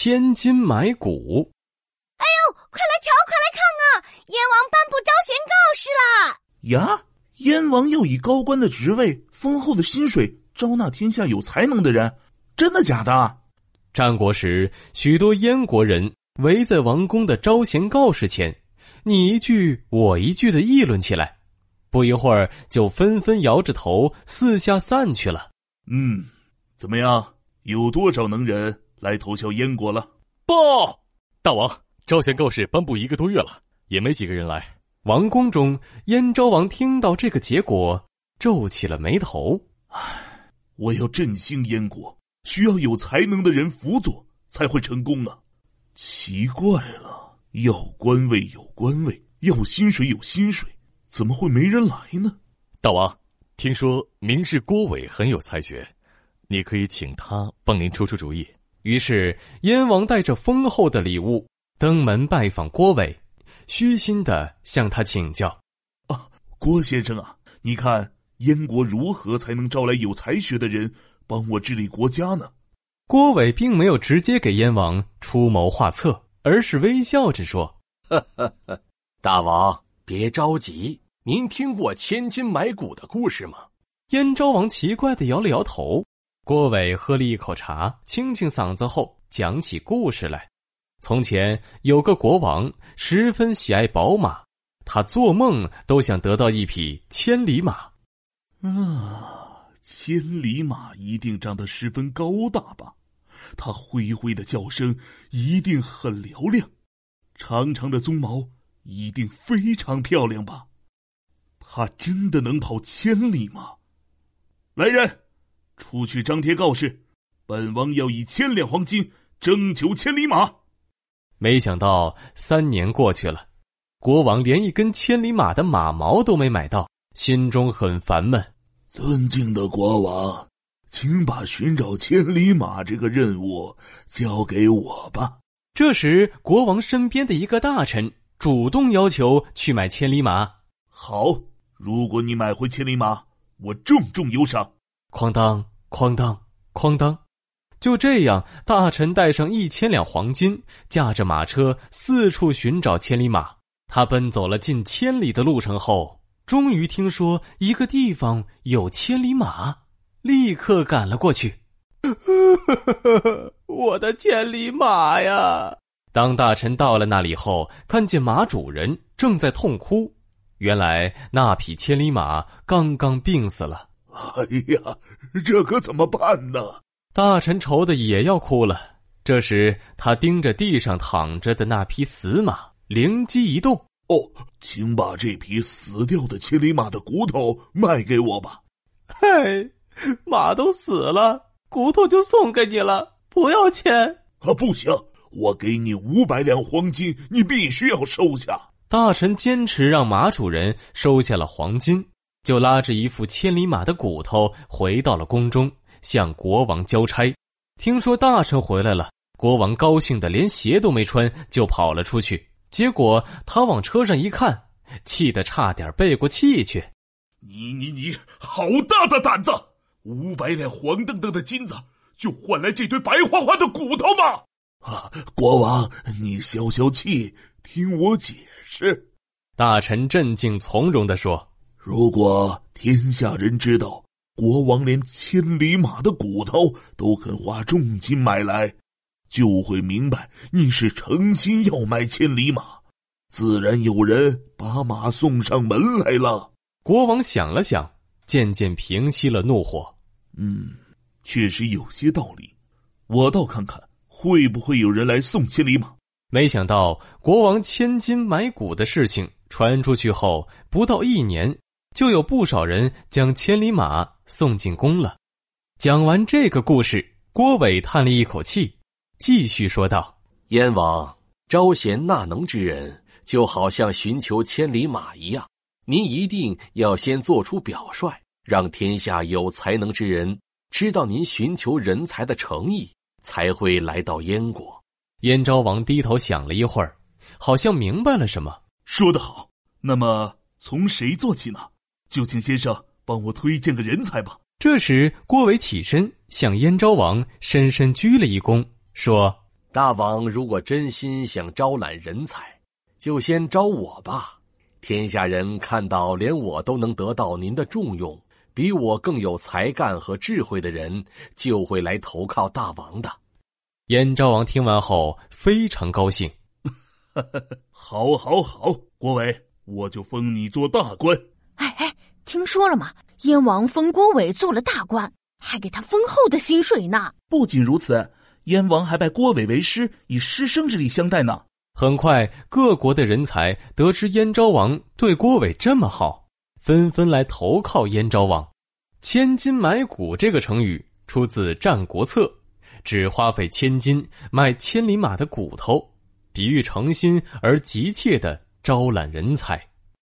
千金买骨。哎呦，快来瞧，快来看啊！燕王颁布招贤告示啦！呀，燕王要以高官的职位、丰厚的薪水招纳天下有才能的人，真的假的？战国时，许多燕国人围在王宫的招贤告示前，你一句我一句的议论起来。不一会儿，就纷纷摇着头四下散去了。嗯，怎么样？有多少能人来投效燕国了？报，大王，招贤告示颁布一个多月了，也没几个人来。王宫中，燕昭王听到这个结果，皱起了眉头。唉，我要振兴燕国，需要有才能的人辅佐，才会成功啊！奇怪了，要官位有官位，要薪水有薪水。怎么会没人来呢？大王，听说名士郭伟很有才学，你可以请他帮您出出主意。于是燕王带着丰厚的礼物登门拜访郭伟，虚心的向他请教：“啊，郭先生啊，你看燕国如何才能招来有才学的人帮我治理国家呢？”郭伟并没有直接给燕王出谋划策，而是微笑着说：“呵呵呵，大王。”别着急，您听过千金买骨的故事吗？燕昭王奇怪的摇了摇头。郭伟喝了一口茶，清清嗓子后讲起故事来。从前有个国王，十分喜爱宝马，他做梦都想得到一匹千里马。啊，千里马一定长得十分高大吧？它灰灰的叫声一定很嘹亮，长长的鬃毛。一定非常漂亮吧？他真的能跑千里吗？来人，出去张贴告示，本王要以千两黄金征求千里马。没想到三年过去了，国王连一根千里马的马毛都没买到，心中很烦闷。尊敬的国王，请把寻找千里马这个任务交给我吧。这时，国王身边的一个大臣。主动要求去买千里马，好，如果你买回千里马，我重重有赏。哐当，哐当，哐当，就这样，大臣带上一千两黄金，驾着马车四处寻找千里马。他奔走了近千里的路程后，终于听说一个地方有千里马，立刻赶了过去。我的千里马呀！当大臣到了那里后，看见马主人正在痛哭，原来那匹千里马刚刚病死了。哎呀，这可怎么办呢？大臣愁的也要哭了。这时，他盯着地上躺着的那匹死马，灵机一动：“哦，请把这匹死掉的千里马的骨头卖给我吧。”“嗨，马都死了，骨头就送给你了，不要钱。”“啊，不行。”我给你五百两黄金，你必须要收下。大臣坚持让马主人收下了黄金，就拉着一副千里马的骨头回到了宫中，向国王交差。听说大臣回来了，国王高兴的连鞋都没穿就跑了出去。结果他往车上一看，气得差点背过气去。你你你，好大的胆子！五百两黄澄澄的金子，就换来这堆白花花的骨头吗？啊，国王，你消消气，听我解释。大臣镇静从容的说：“如果天下人知道国王连千里马的骨头都肯花重金买来，就会明白你是诚心要买千里马，自然有人把马送上门来了。”国王想了想，渐渐平息了怒火。嗯，确实有些道理，我倒看看。会不会有人来送千里马？没想到国王千金买骨的事情传出去后，不到一年，就有不少人将千里马送进宫了。讲完这个故事，郭伟叹了一口气，继续说道：“燕王招贤纳能之人，就好像寻求千里马一样，您一定要先做出表率，让天下有才能之人知道您寻求人才的诚意。”才会来到燕国。燕昭王低头想了一会儿，好像明白了什么。说得好，那么从谁做起呢？就请先生帮我推荐个人才吧。这时，郭伟起身向燕昭王深深鞠了一躬，说：“大王如果真心想招揽人才，就先招我吧。天下人看到连我都能得到您的重用，比我更有才干和智慧的人，就会来投靠大王的。燕昭王听完后非常高兴，好，好，好，郭伟，我就封你做大官。听说了吗？燕王封郭伟做了大官，还给他丰厚的薪水呢。不仅如此，燕王还拜郭伟为师，以师生之礼相待呢。很快，各国的人才得知燕昭王对郭伟这么好，纷纷来投靠燕昭王。千金买骨这个成语出自《战国策》，指花费千金买千里马的骨头，比喻诚心而急切的招揽人才。